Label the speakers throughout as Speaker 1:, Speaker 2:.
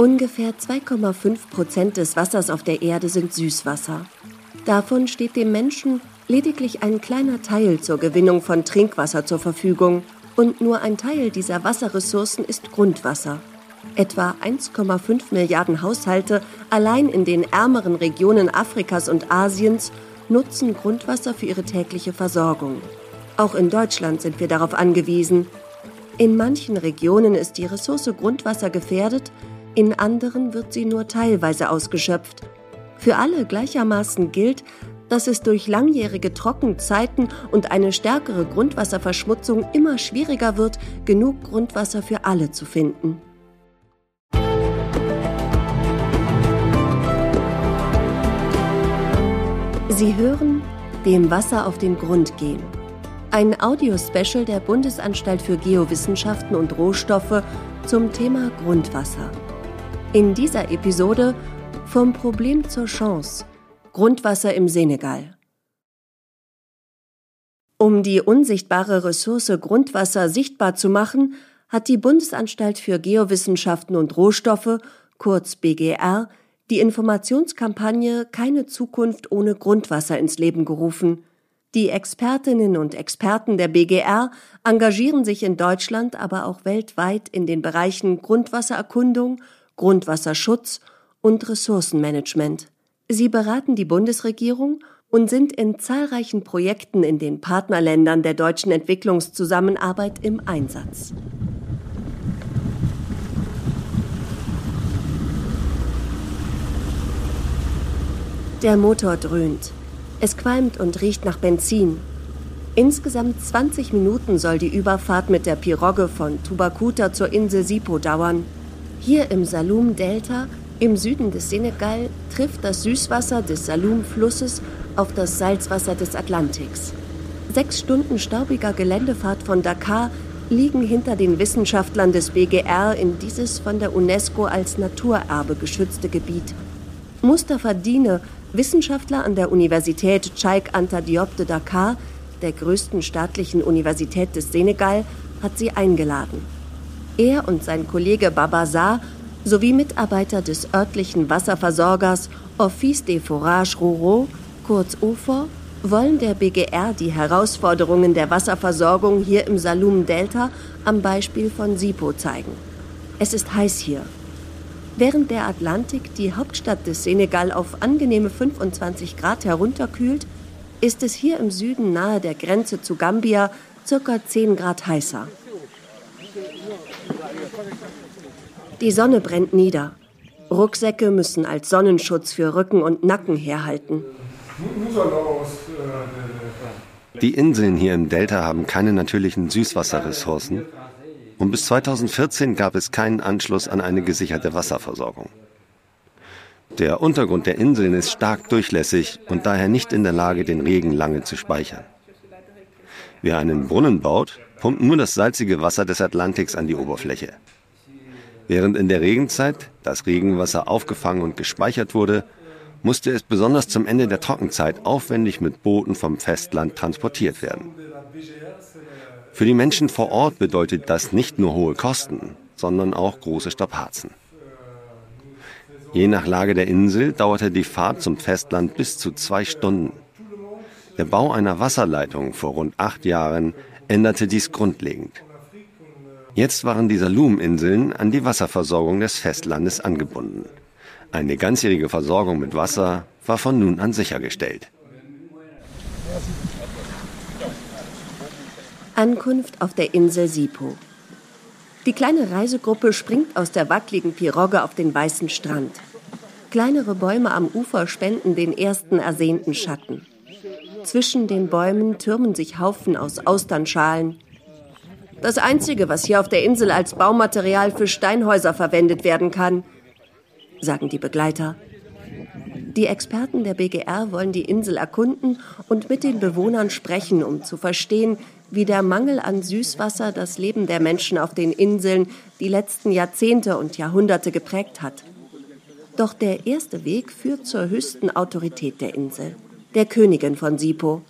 Speaker 1: Ungefähr 2,5 Prozent des Wassers auf der Erde sind Süßwasser. Davon steht dem Menschen lediglich ein kleiner Teil zur Gewinnung von Trinkwasser zur Verfügung. Und nur ein Teil dieser Wasserressourcen ist Grundwasser. Etwa 1,5 Milliarden Haushalte allein in den ärmeren Regionen Afrikas und Asiens nutzen Grundwasser für ihre tägliche Versorgung. Auch in Deutschland sind wir darauf angewiesen. In manchen Regionen ist die Ressource Grundwasser gefährdet, in anderen wird sie nur teilweise ausgeschöpft. Für alle gleichermaßen gilt, dass es durch langjährige Trockenzeiten und eine stärkere Grundwasserverschmutzung immer schwieriger wird, genug Grundwasser für alle zu finden. Sie hören dem Wasser auf den Grund gehen. Ein Audiospecial der Bundesanstalt für Geowissenschaften und Rohstoffe zum Thema Grundwasser. In dieser Episode vom Problem zur Chance Grundwasser im Senegal. Um die unsichtbare Ressource Grundwasser sichtbar zu machen, hat die Bundesanstalt für Geowissenschaften und Rohstoffe, kurz BGR, die Informationskampagne Keine Zukunft ohne Grundwasser ins Leben gerufen. Die Expertinnen und Experten der BGR engagieren sich in Deutschland, aber auch weltweit in den Bereichen Grundwassererkundung, Grundwasserschutz und Ressourcenmanagement. Sie beraten die Bundesregierung und sind in zahlreichen Projekten in den Partnerländern der deutschen Entwicklungszusammenarbeit im Einsatz. Der Motor dröhnt. Es qualmt und riecht nach Benzin. Insgesamt 20 Minuten soll die Überfahrt mit der Pirogge von Tubakuta zur Insel Sipo dauern. Hier im Salum-Delta, im Süden des Senegal, trifft das Süßwasser des Salum-Flusses auf das Salzwasser des Atlantiks. Sechs Stunden staubiger Geländefahrt von Dakar liegen hinter den Wissenschaftlern des BGR in dieses von der UNESCO als Naturerbe geschützte Gebiet. Mustafa Dine, Wissenschaftler an der Universität Cheikh Anta Diop de Dakar, der größten staatlichen Universität des Senegal, hat sie eingeladen. Er und sein Kollege Babazar sowie Mitarbeiter des örtlichen Wasserversorgers Office des Forages Ruraux, kurz OFOR, wollen der BGR die Herausforderungen der Wasserversorgung hier im Salum-Delta am Beispiel von Sipo zeigen. Es ist heiß hier. Während der Atlantik die Hauptstadt des Senegal auf angenehme 25 Grad herunterkühlt, ist es hier im Süden nahe der Grenze zu Gambia ca. 10 Grad heißer. Die Sonne brennt nieder. Rucksäcke müssen als Sonnenschutz für Rücken und Nacken herhalten.
Speaker 2: Die Inseln hier im Delta haben keine natürlichen Süßwasserressourcen und bis 2014 gab es keinen Anschluss an eine gesicherte Wasserversorgung. Der Untergrund der Inseln ist stark durchlässig und daher nicht in der Lage, den Regen lange zu speichern. Wer einen Brunnen baut, pumpt nur das salzige Wasser des Atlantiks an die Oberfläche. Während in der Regenzeit das Regenwasser aufgefangen und gespeichert wurde, musste es besonders zum Ende der Trockenzeit aufwendig mit Booten vom Festland transportiert werden. Für die Menschen vor Ort bedeutet das nicht nur hohe Kosten, sondern auch große Strapazen. Je nach Lage der Insel dauerte die Fahrt zum Festland bis zu zwei Stunden. Der Bau einer Wasserleitung vor rund acht Jahren änderte dies grundlegend. Jetzt waren die Salum-Inseln an die Wasserversorgung des Festlandes angebunden. Eine ganzjährige Versorgung mit Wasser war von nun an sichergestellt.
Speaker 1: Ankunft auf der Insel Sipo. Die kleine Reisegruppe springt aus der wackligen Pirogge auf den weißen Strand. Kleinere Bäume am Ufer spenden den ersten ersehnten Schatten. Zwischen den Bäumen türmen sich Haufen aus Austernschalen, das Einzige, was hier auf der Insel als Baumaterial für Steinhäuser verwendet werden kann, sagen die Begleiter. Die Experten der BGR wollen die Insel erkunden und mit den Bewohnern sprechen, um zu verstehen, wie der Mangel an Süßwasser das Leben der Menschen auf den Inseln die letzten Jahrzehnte und Jahrhunderte geprägt hat. Doch der erste Weg führt zur höchsten Autorität der Insel, der Königin von Sipo.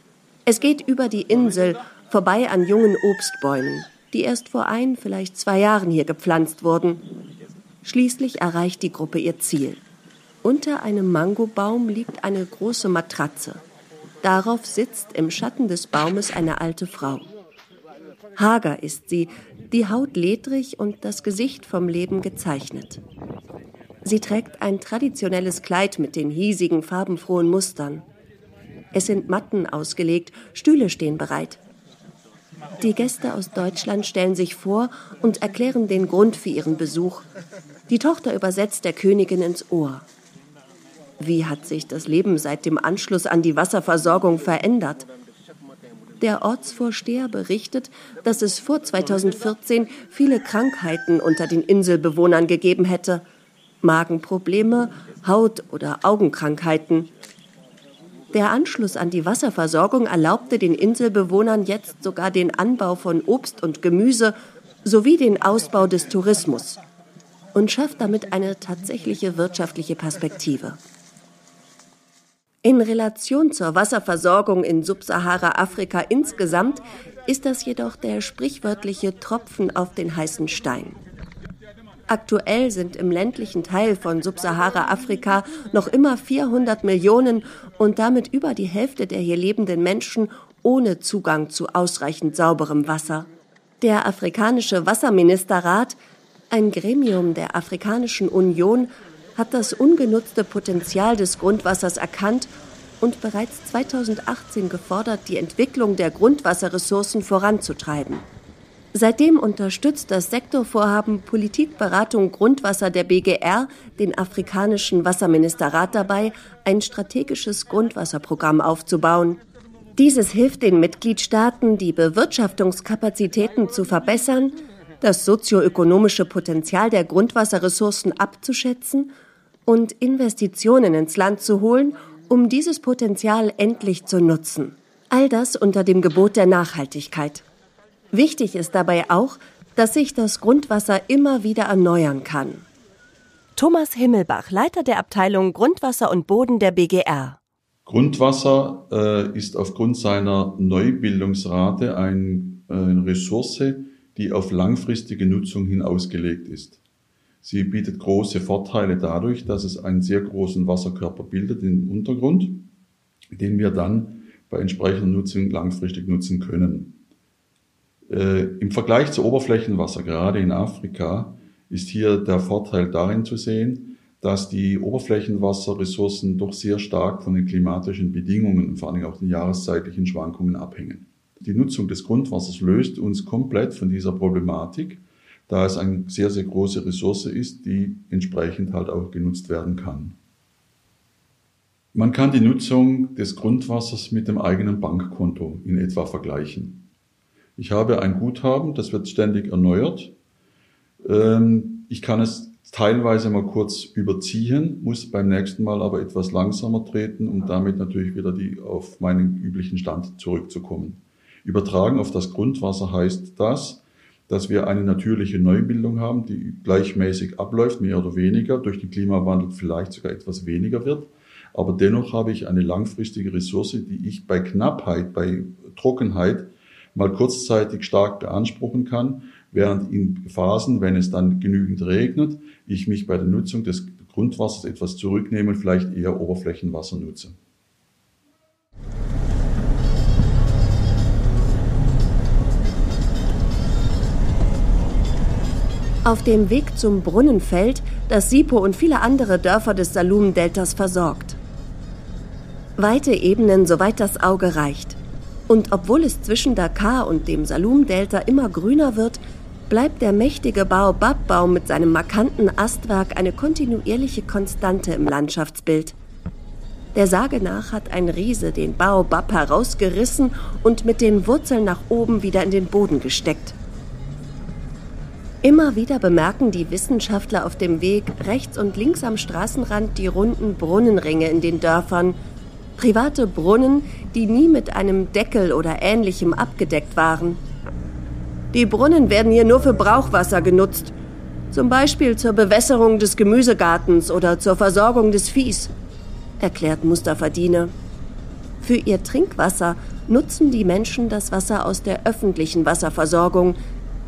Speaker 1: Es geht über die Insel, vorbei an jungen Obstbäumen, die erst vor ein, vielleicht zwei Jahren hier gepflanzt wurden. Schließlich erreicht die Gruppe ihr Ziel. Unter einem Mangobaum liegt eine große Matratze. Darauf sitzt im Schatten des Baumes eine alte Frau. Hager ist sie, die Haut ledrig und das Gesicht vom Leben gezeichnet. Sie trägt ein traditionelles Kleid mit den hiesigen farbenfrohen Mustern. Es sind Matten ausgelegt, Stühle stehen bereit. Die Gäste aus Deutschland stellen sich vor und erklären den Grund für ihren Besuch. Die Tochter übersetzt der Königin ins Ohr. Wie hat sich das Leben seit dem Anschluss an die Wasserversorgung verändert? Der Ortsvorsteher berichtet, dass es vor 2014 viele Krankheiten unter den Inselbewohnern gegeben hätte. Magenprobleme, Haut- oder Augenkrankheiten. Der Anschluss an die Wasserversorgung erlaubte den Inselbewohnern jetzt sogar den Anbau von Obst und Gemüse sowie den Ausbau des Tourismus und schafft damit eine tatsächliche wirtschaftliche Perspektive. In Relation zur Wasserversorgung in Subsahara-Afrika insgesamt ist das jedoch der sprichwörtliche Tropfen auf den heißen Stein. Aktuell sind im ländlichen Teil von Subsahara-Afrika noch immer 400 Millionen und damit über die Hälfte der hier lebenden Menschen ohne Zugang zu ausreichend sauberem Wasser. Der afrikanische Wasserministerrat, ein Gremium der Afrikanischen Union, hat das ungenutzte Potenzial des Grundwassers erkannt und bereits 2018 gefordert, die Entwicklung der Grundwasserressourcen voranzutreiben. Seitdem unterstützt das Sektorvorhaben Politikberatung Grundwasser der BGR den afrikanischen Wasserministerrat dabei, ein strategisches Grundwasserprogramm aufzubauen. Dieses hilft den Mitgliedstaaten, die Bewirtschaftungskapazitäten zu verbessern, das sozioökonomische Potenzial der Grundwasserressourcen abzuschätzen und Investitionen ins Land zu holen, um dieses Potenzial endlich zu nutzen. All das unter dem Gebot der Nachhaltigkeit. Wichtig ist dabei auch, dass sich das Grundwasser immer wieder erneuern kann. Thomas Himmelbach, Leiter der Abteilung Grundwasser und Boden der BGR.
Speaker 3: Grundwasser äh, ist aufgrund seiner Neubildungsrate ein, äh, eine Ressource, die auf langfristige Nutzung hin ausgelegt ist. Sie bietet große Vorteile dadurch, dass es einen sehr großen Wasserkörper bildet im Untergrund, den wir dann bei entsprechender Nutzung langfristig nutzen können. Äh, Im Vergleich zu Oberflächenwasser, gerade in Afrika, ist hier der Vorteil darin zu sehen, dass die Oberflächenwasserressourcen doch sehr stark von den klimatischen Bedingungen und vor allem auch den jahreszeitlichen Schwankungen abhängen. Die Nutzung des Grundwassers löst uns komplett von dieser Problematik, da es eine sehr, sehr große Ressource ist, die entsprechend halt auch genutzt werden kann. Man kann die Nutzung des Grundwassers mit dem eigenen Bankkonto in etwa vergleichen. Ich habe ein Guthaben, das wird ständig erneuert. Ähm, ich kann es teilweise mal kurz überziehen, muss beim nächsten Mal aber etwas langsamer treten, um damit natürlich wieder die, auf meinen üblichen Stand zurückzukommen. Übertragen auf das Grundwasser heißt das, dass wir eine natürliche Neubildung haben, die gleichmäßig abläuft, mehr oder weniger, durch den Klimawandel vielleicht sogar etwas weniger wird. Aber dennoch habe ich eine langfristige Ressource, die ich bei Knappheit, bei Trockenheit mal kurzzeitig stark beanspruchen kann, während in Phasen, wenn es dann genügend regnet, ich mich bei der Nutzung des Grundwassers etwas zurücknehme und vielleicht eher Oberflächenwasser nutze.
Speaker 1: Auf dem Weg zum Brunnenfeld, das Sipo und viele andere Dörfer des Salum-Deltas versorgt. Weite Ebenen, soweit das Auge reicht. Und obwohl es zwischen Dakar und dem Salum-Delta immer grüner wird, bleibt der mächtige Baobab-Baum mit seinem markanten Astwerk eine kontinuierliche Konstante im Landschaftsbild. Der Sage nach hat ein Riese den Baobab herausgerissen und mit den Wurzeln nach oben wieder in den Boden gesteckt. Immer wieder bemerken die Wissenschaftler auf dem Weg rechts und links am Straßenrand die runden Brunnenringe in den Dörfern, private Brunnen, die nie mit einem Deckel oder ähnlichem abgedeckt waren. Die Brunnen werden hier nur für Brauchwasser genutzt, zum Beispiel zur Bewässerung des Gemüsegartens oder zur Versorgung des Viehs, erklärt Mustafa Diene. Für ihr Trinkwasser nutzen die Menschen das Wasser aus der öffentlichen Wasserversorgung,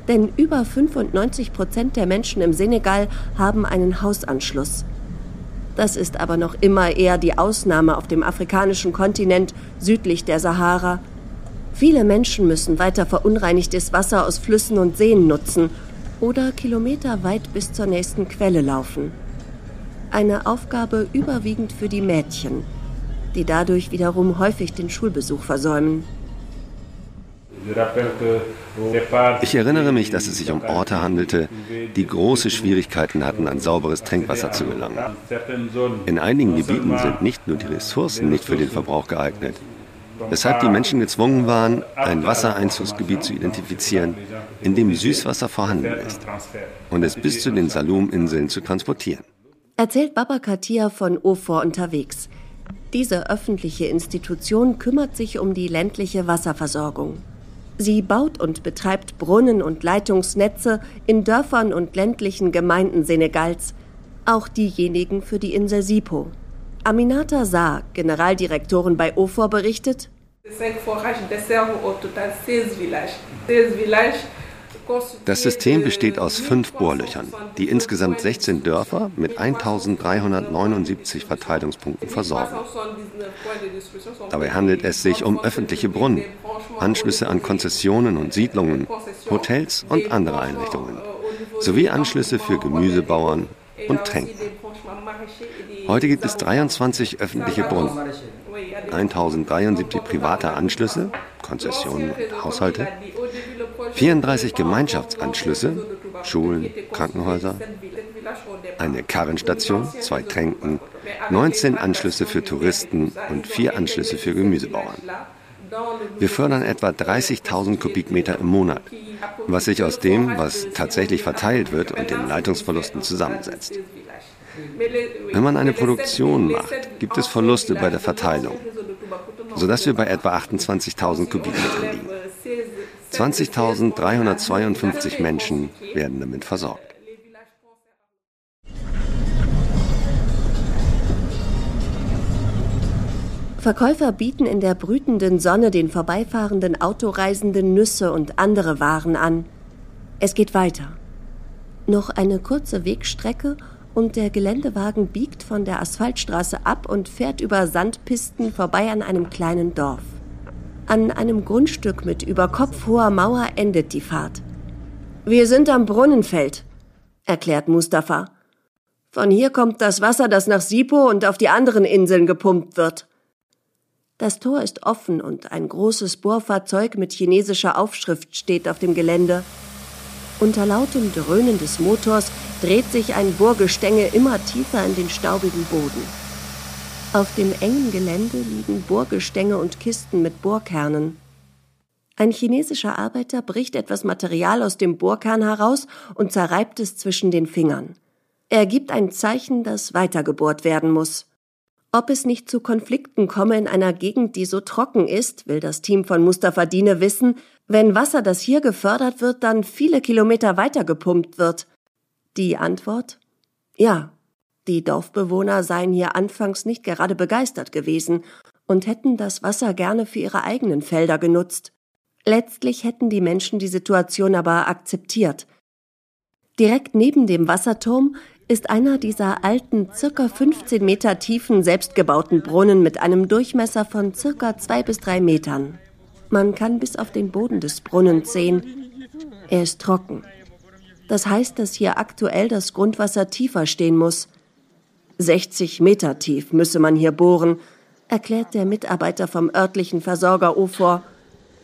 Speaker 1: Denn über 95 Prozent der Menschen im Senegal haben einen Hausanschluss. Das ist aber noch immer eher die Ausnahme auf dem afrikanischen Kontinent südlich der Sahara. Viele Menschen müssen weiter verunreinigtes Wasser aus Flüssen und Seen nutzen oder kilometerweit bis zur nächsten Quelle laufen. Eine Aufgabe überwiegend für die Mädchen, die dadurch wiederum häufig den Schulbesuch versäumen.
Speaker 2: Ich erinnere mich, dass es sich um Orte handelte, die große Schwierigkeiten hatten, an sauberes Trinkwasser zu gelangen. In einigen Gebieten sind nicht nur die Ressourcen nicht für den Verbrauch geeignet, weshalb die Menschen gezwungen waren, ein Wassereinzugsgebiet zu identifizieren, in dem Süßwasser vorhanden ist und es bis zu den Salum-Inseln zu transportieren.
Speaker 1: Erzählt Baba Katia von Ofor unterwegs. Diese öffentliche Institution kümmert sich um die ländliche Wasserversorgung. Sie baut und betreibt Brunnen und Leitungsnetze in Dörfern und ländlichen Gemeinden Senegals, auch diejenigen für die Insel Sipo. Aminata Saar, Generaldirektorin bei OFOR, berichtet,
Speaker 2: das System besteht aus fünf Bohrlöchern, die insgesamt 16 Dörfer mit 1379 Verteilungspunkten versorgen. Dabei handelt es sich um öffentliche Brunnen, Anschlüsse an Konzessionen und Siedlungen, Hotels und andere Einrichtungen, sowie Anschlüsse für Gemüsebauern und Tränken. Heute gibt es 23 öffentliche Brunnen, 1073 private Anschlüsse, Konzessionen und Haushalte 34 Gemeinschaftsanschlüsse, Schulen, Krankenhäuser, eine Karrenstation, zwei Tränken, 19 Anschlüsse für Touristen und vier Anschlüsse für Gemüsebauern. Wir fördern etwa 30.000 Kubikmeter im Monat, was sich aus dem, was tatsächlich verteilt wird und den Leitungsverlusten zusammensetzt. Wenn man eine Produktion macht, gibt es Verluste bei der Verteilung, sodass wir bei etwa 28.000 Kubikmetern liegen. 20.352 Menschen werden damit versorgt.
Speaker 1: Verkäufer bieten in der brütenden Sonne den vorbeifahrenden Autoreisenden Nüsse und andere Waren an. Es geht weiter. Noch eine kurze Wegstrecke und der Geländewagen biegt von der Asphaltstraße ab und fährt über Sandpisten vorbei an einem kleinen Dorf. An einem Grundstück mit über Kopf hoher Mauer endet die Fahrt. Wir sind am Brunnenfeld, erklärt Mustafa. Von hier kommt das Wasser, das nach Sipo und auf die anderen Inseln gepumpt wird. Das Tor ist offen und ein großes Bohrfahrzeug mit chinesischer Aufschrift steht auf dem Gelände. Unter lautem Dröhnen des Motors dreht sich ein Bohrgestänge immer tiefer in den staubigen Boden. Auf dem engen Gelände liegen Bohrgestänge und Kisten mit Bohrkernen. Ein chinesischer Arbeiter bricht etwas Material aus dem Bohrkern heraus und zerreibt es zwischen den Fingern. Er gibt ein Zeichen, dass weitergebohrt werden muss. Ob es nicht zu Konflikten komme in einer Gegend, die so trocken ist, will das Team von Mustafa Dine wissen, wenn Wasser, das hier gefördert wird, dann viele Kilometer weiter gepumpt wird. Die Antwort? Ja, die Dorfbewohner seien hier anfangs nicht gerade begeistert gewesen und hätten das Wasser gerne für ihre eigenen Felder genutzt. Letztlich hätten die Menschen die Situation aber akzeptiert. Direkt neben dem Wasserturm ist einer dieser alten, circa 15 Meter tiefen, selbstgebauten Brunnen mit einem Durchmesser von circa zwei bis drei Metern. Man kann bis auf den Boden des Brunnens sehen. Er ist trocken. Das heißt, dass hier aktuell das Grundwasser tiefer stehen muss. 60 Meter tief müsse man hier bohren, erklärt der Mitarbeiter vom örtlichen Versorger Ofor.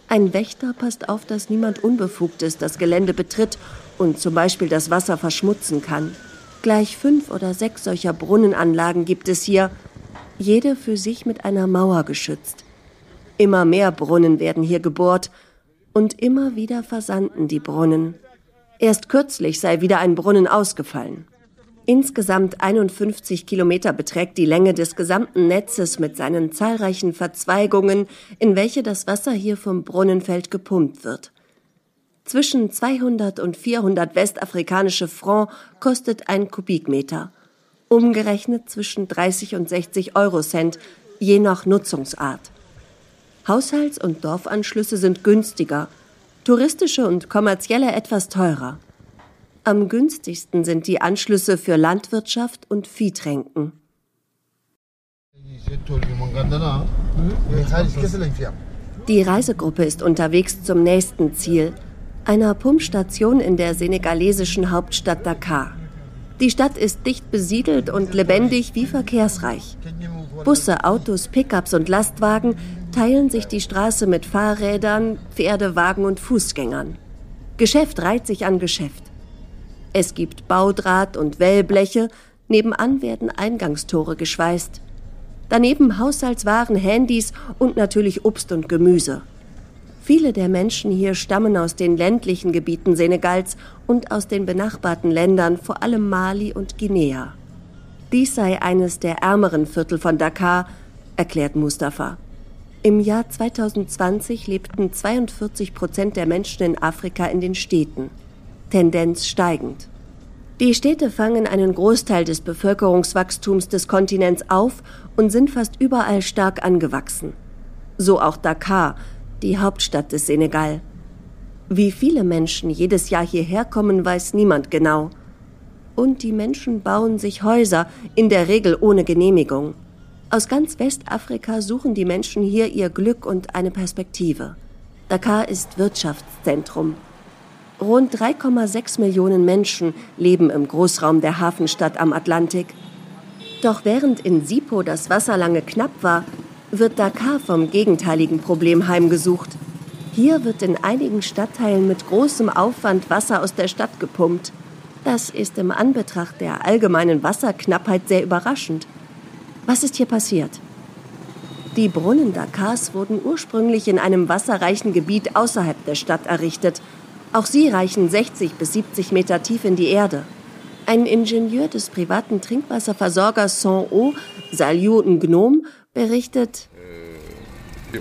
Speaker 1: Ein Wächter passt auf, dass niemand Unbefugtes das Gelände betritt und zum Beispiel das Wasser verschmutzen kann. Gleich fünf oder sechs solcher Brunnenanlagen gibt es hier, jede für sich mit einer Mauer geschützt. Immer mehr Brunnen werden hier gebohrt und immer wieder versanden die Brunnen. Erst kürzlich sei wieder ein Brunnen ausgefallen. Insgesamt 51 Kilometer beträgt die Länge des gesamten Netzes mit seinen zahlreichen Verzweigungen, in welche das Wasser hier vom Brunnenfeld gepumpt wird. Zwischen 200 und 400 westafrikanische Franc kostet ein Kubikmeter. Umgerechnet zwischen 30 und 60 Eurocent, je nach Nutzungsart. Haushalts- und Dorfanschlüsse sind günstiger. touristische und kommerzielle etwas teurer. Am günstigsten sind die Anschlüsse für Landwirtschaft und Viehtränken. Die Reisegruppe ist unterwegs zum nächsten Ziel, einer Pumpstation in der senegalesischen Hauptstadt Dakar. Die Stadt ist dicht besiedelt und lebendig wie verkehrsreich. Busse, Autos, Pickups und Lastwagen teilen sich die Straße mit Fahrrädern, Pferdewagen und Fußgängern. Geschäft reiht sich an Geschäft. Es gibt Baudraht und Wellbleche, nebenan werden Eingangstore geschweißt. Daneben Haushaltswaren, Handys und natürlich Obst und Gemüse. Viele der Menschen hier stammen aus den ländlichen Gebieten Senegals und aus den benachbarten Ländern, vor allem Mali und Guinea. Dies sei eines der ärmeren Viertel von Dakar, erklärt Mustafa. Im Jahr 2020 lebten 42 Prozent der Menschen in Afrika in den Städten. Tendenz steigend. Die Städte fangen einen Großteil des Bevölkerungswachstums des Kontinents auf und sind fast überall stark angewachsen. So auch Dakar, die Hauptstadt des Senegal. Wie viele Menschen jedes Jahr hierher kommen, weiß niemand genau. Und die Menschen bauen sich Häuser, in der Regel ohne Genehmigung. Aus ganz Westafrika suchen die Menschen hier ihr Glück und eine Perspektive. Dakar ist Wirtschaftszentrum. Rund 3,6 Millionen Menschen leben im Großraum der Hafenstadt am Atlantik. Doch während in Sipo das Wasser lange knapp war, wird Dakar vom gegenteiligen Problem heimgesucht. Hier wird in einigen Stadtteilen mit großem Aufwand Wasser aus der Stadt gepumpt. Das ist im Anbetracht der allgemeinen Wasserknappheit sehr überraschend. Was ist hier passiert? Die Brunnen Dakars wurden ursprünglich in einem wasserreichen Gebiet außerhalb der Stadt errichtet auch sie reichen 60 bis 70 Meter tief in die Erde. Ein Ingenieur des privaten Trinkwasserversorgers Son-Eau, Saliou Ngnom, berichtet,
Speaker 2: äh,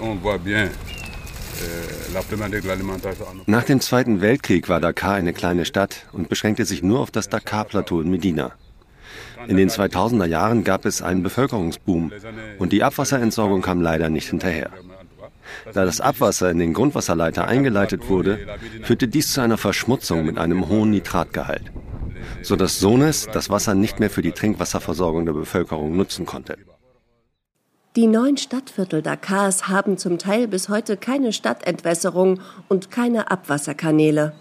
Speaker 2: nach dem Zweiten Weltkrieg war Dakar eine kleine Stadt und beschränkte sich nur auf das Dakar-Plateau in Medina. In den 2000er Jahren gab es einen Bevölkerungsboom und die Abwasserentsorgung kam leider nicht hinterher. Da das Abwasser in den Grundwasserleiter eingeleitet wurde, führte dies zu einer Verschmutzung mit einem hohen Nitratgehalt, sodass Sones das Wasser nicht mehr für die Trinkwasserversorgung der Bevölkerung nutzen konnte.
Speaker 1: Die neuen Stadtviertel Dakars haben zum Teil bis heute keine Stadtentwässerung und keine Abwasserkanäle.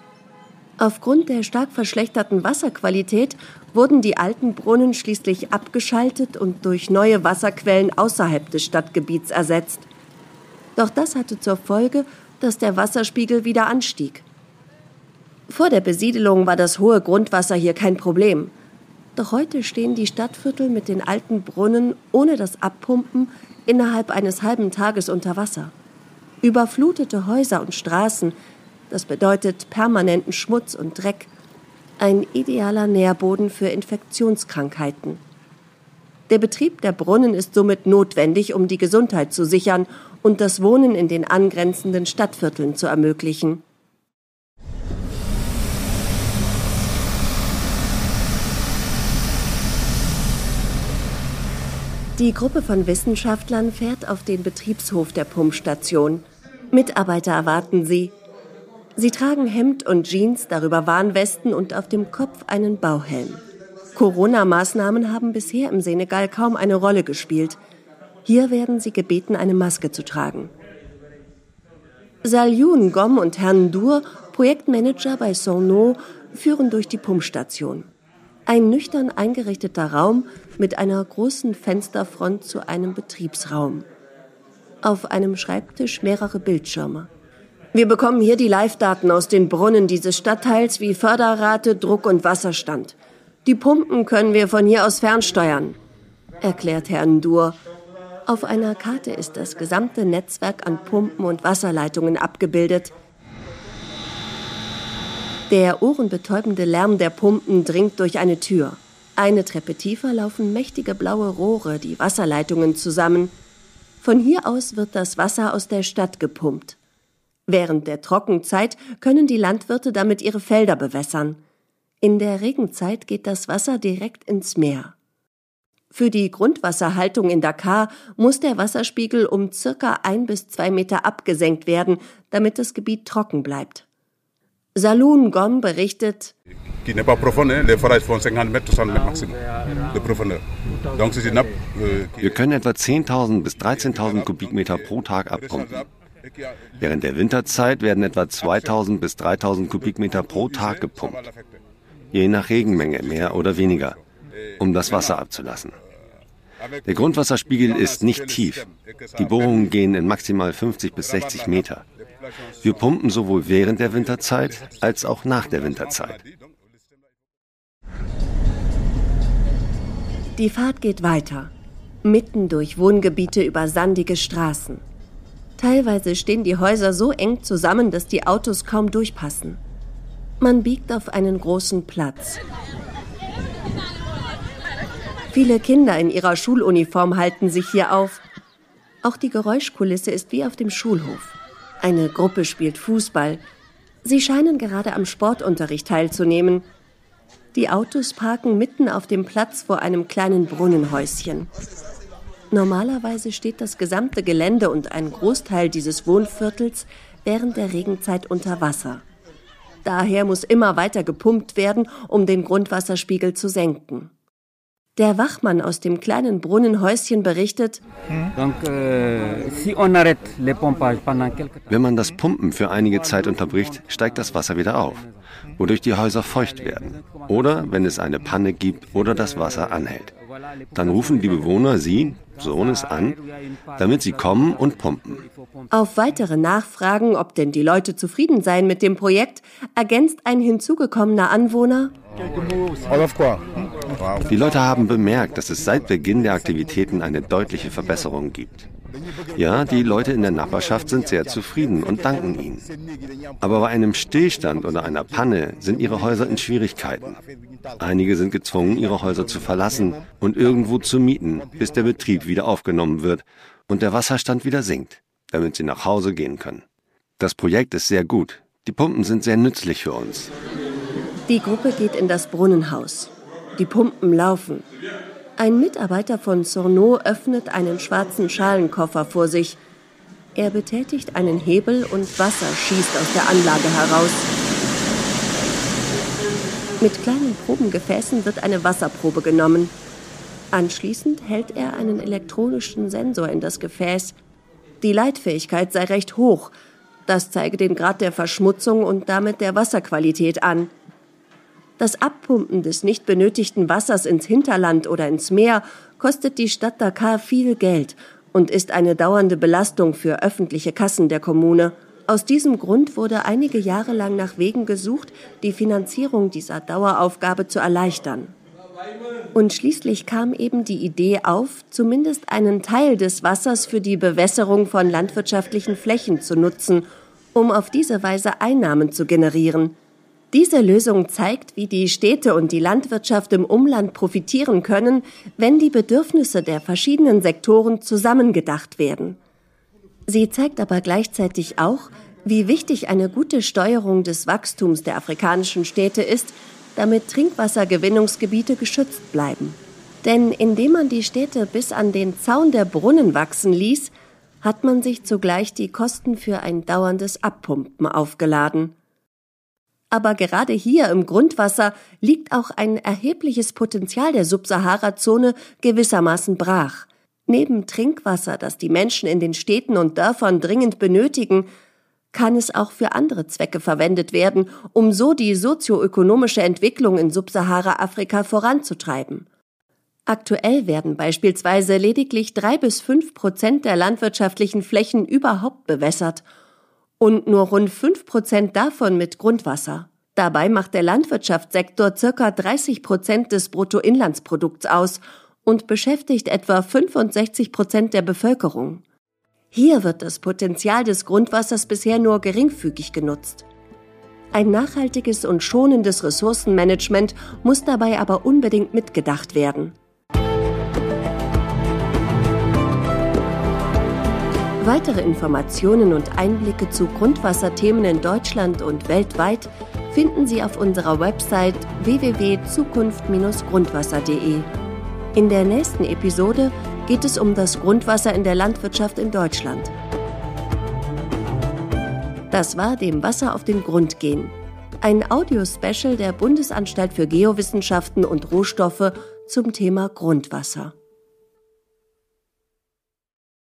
Speaker 1: Aufgrund der stark verschlechterten Wasserqualität wurden die alten Brunnen schließlich abgeschaltet und durch neue Wasserquellen außerhalb des Stadtgebiets ersetzt. Doch das hatte zur Folge, dass der Wasserspiegel wieder anstieg. Vor der Besiedelung war das hohe Grundwasser hier kein Problem. Doch heute stehen die Stadtviertel mit den alten Brunnen ohne das Abpumpen innerhalb eines halben Tages unter Wasser. Überflutete Häuser und Straßen, das bedeutet permanenten Schmutz und Dreck, ein idealer Nährboden für Infektionskrankheiten. Der Betrieb der Brunnen ist somit notwendig, um die Gesundheit zu sichern und das Wohnen in den angrenzenden Stadtvierteln zu ermöglichen. Die Gruppe von Wissenschaftlern fährt auf den Betriebshof der Pumpstation. Mitarbeiter erwarten sie. Sie tragen Hemd und Jeans, darüber Warnwesten und auf dem Kopf einen Bauhelm. Corona-Maßnahmen haben bisher im Senegal kaum eine Rolle gespielt. Hier werden sie gebeten, eine Maske zu tragen. Salyun Gom und Herrn Dur, Projektmanager bei Sonno, führen durch die Pumpstation. Ein nüchtern eingerichteter Raum mit einer großen Fensterfront zu einem Betriebsraum. Auf einem Schreibtisch mehrere Bildschirme. Wir bekommen hier die Live-Daten aus den Brunnen dieses Stadtteils wie Förderrate, Druck und Wasserstand. Die Pumpen können wir von hier aus fernsteuern, erklärt Herr Ndur auf einer Karte ist das gesamte Netzwerk an Pumpen und Wasserleitungen abgebildet. Der ohrenbetäubende Lärm der Pumpen dringt durch eine Tür. Eine Treppe tiefer laufen mächtige blaue Rohre, die Wasserleitungen zusammen. Von hier aus wird das Wasser aus der Stadt gepumpt. Während der Trockenzeit können die Landwirte damit ihre Felder bewässern. In der Regenzeit geht das Wasser direkt ins Meer. Für die Grundwasserhaltung in Dakar muss der Wasserspiegel um circa ein bis zwei Meter abgesenkt werden, damit das Gebiet trocken bleibt. Saloon Gom berichtet,
Speaker 4: qui n'est pas profonde. Hein. Les forages font 50 Meter, 60 Meter maximum de profondeur. Donc c'est une nappe.
Speaker 2: Euh, Wir können etwa 10.000 bis 13.000 Kubikmeter pro Tag abpumpen. Während der Winterzeit werden etwa 2.000 bis 3.000 Kubikmeter pro Tag gepumpt. Je nach Regenmenge mehr oder weniger, um das Wasser abzulassen. Der Grundwasserspiegel ist nicht tief. Die Bohrungen gehen in maximal 50 bis 60 Meter. Wir pumpen sowohl während der Winterzeit als auch nach der Winterzeit.
Speaker 1: Die Fahrt geht weiter, mitten durch Wohngebiete über sandige Straßen. Teilweise stehen die Häuser so eng zusammen, dass die Autos kaum durchpassen. Man biegt auf einen großen Platz. Viele Kinder in ihrer Schuluniform halten sich hier auf. Auch die Geräuschkulisse ist wie auf dem Schulhof. Eine Gruppe spielt Fußball. Sie scheinen gerade am Sportunterricht teilzunehmen. Die Autos parken mitten auf dem Platz vor einem kleinen Brunnenhäuschen. Normalerweise steht das gesamte Gelände und ein Großteil dieses Wohnviertels während der Regenzeit unter Wasser. Daher muss immer weiter gepumpt werden, um den Grundwasserspiegel zu senken. Der Wachmann aus dem kleinen Brunnenhäuschen berichtet,
Speaker 2: euh, wenn man das Pumpen für einige Zeit unterbricht, steigt das Wasser wieder auf, wodurch die Häuser feucht werden. Oder wenn es eine Panne gibt oder das Wasser anhält. Dann rufen die Bewohner sie, Sohnes, an, damit sie kommen und pumpen.
Speaker 1: Auf weitere Nachfragen, ob denn die Leute zufrieden seien mit dem Projekt, ergänzt ein hinzugekommener Anwohner,
Speaker 2: die Leute haben bemerkt, dass es seit Beginn der Aktivitäten eine deutliche Verbesserung gibt. Ja, die Leute in der Nachbarschaft sind sehr zufrieden und danken ihnen. Aber bei einem Stillstand oder einer Panne sind ihre Häuser in Schwierigkeiten. Einige sind gezwungen, ihre Häuser zu verlassen und irgendwo zu mieten, bis der Betrieb wieder aufgenommen wird und der Wasserstand wieder sinkt, damit sie nach Hause gehen können. Das Projekt ist sehr gut. Die Pumpen sind sehr nützlich für uns.
Speaker 1: Die Gruppe geht in das Brunnenhaus. Die Pumpen laufen. Ein Mitarbeiter von Sorno öffnet einen schwarzen Schalenkoffer vor sich. Er betätigt einen Hebel und Wasser schießt aus der Anlage heraus. Mit kleinen Probengefäßen wird eine Wasserprobe genommen. Anschließend hält er einen elektronischen Sensor in das Gefäß. Die Leitfähigkeit sei recht hoch. Das zeige den Grad der Verschmutzung und damit der Wasserqualität an. Das Abpumpen des nicht benötigten Wassers ins Hinterland oder ins Meer kostet die Stadt Dakar viel Geld und ist eine dauernde Belastung für öffentliche Kassen der Kommune. Aus diesem Grund wurde einige Jahre lang nach Wegen gesucht, die Finanzierung dieser Daueraufgabe zu erleichtern. Und schließlich kam eben die Idee auf, zumindest einen Teil des Wassers für die Bewässerung von landwirtschaftlichen Flächen zu nutzen, um auf diese Weise Einnahmen zu generieren. Diese Lösung zeigt, wie die Städte und die Landwirtschaft im Umland profitieren können, wenn die Bedürfnisse der verschiedenen Sektoren zusammengedacht werden. Sie zeigt aber gleichzeitig auch, wie wichtig eine gute Steuerung des Wachstums der afrikanischen Städte ist, damit Trinkwassergewinnungsgebiete geschützt bleiben. Denn indem man die Städte bis an den Zaun der Brunnen wachsen ließ, hat man sich zugleich die Kosten für ein dauerndes Abpumpen aufgeladen. Aber gerade hier im Grundwasser liegt auch ein erhebliches Potenzial der Subsahara-Zone gewissermaßen brach. Neben Trinkwasser, das die Menschen in den Städten und Dörfern dringend benötigen, kann es auch für andere Zwecke verwendet werden, um so die sozioökonomische Entwicklung in Subsahara-Afrika voranzutreiben. Aktuell werden beispielsweise lediglich drei bis fünf Prozent der landwirtschaftlichen Flächen überhaupt bewässert und nur rund fünf Prozent davon mit Grundwasser. Dabei macht der Landwirtschaftssektor circa 30 Prozent des Bruttoinlandsprodukts aus und beschäftigt etwa 65 Prozent der Bevölkerung. Hier wird das Potenzial des Grundwassers bisher nur geringfügig genutzt. Ein nachhaltiges und schonendes Ressourcenmanagement muss dabei aber unbedingt mitgedacht werden. Weitere Informationen und Einblicke zu Grundwasserthemen in Deutschland und weltweit finden Sie auf unserer Website www.zukunft-grundwasser.de. In der nächsten Episode geht es um das Grundwasser in der Landwirtschaft in Deutschland. Das war dem Wasser auf den Grund gehen. ein Audiospecial der Bundesanstalt für Geowissenschaften und Rohstoffe zum Thema Grundwasser.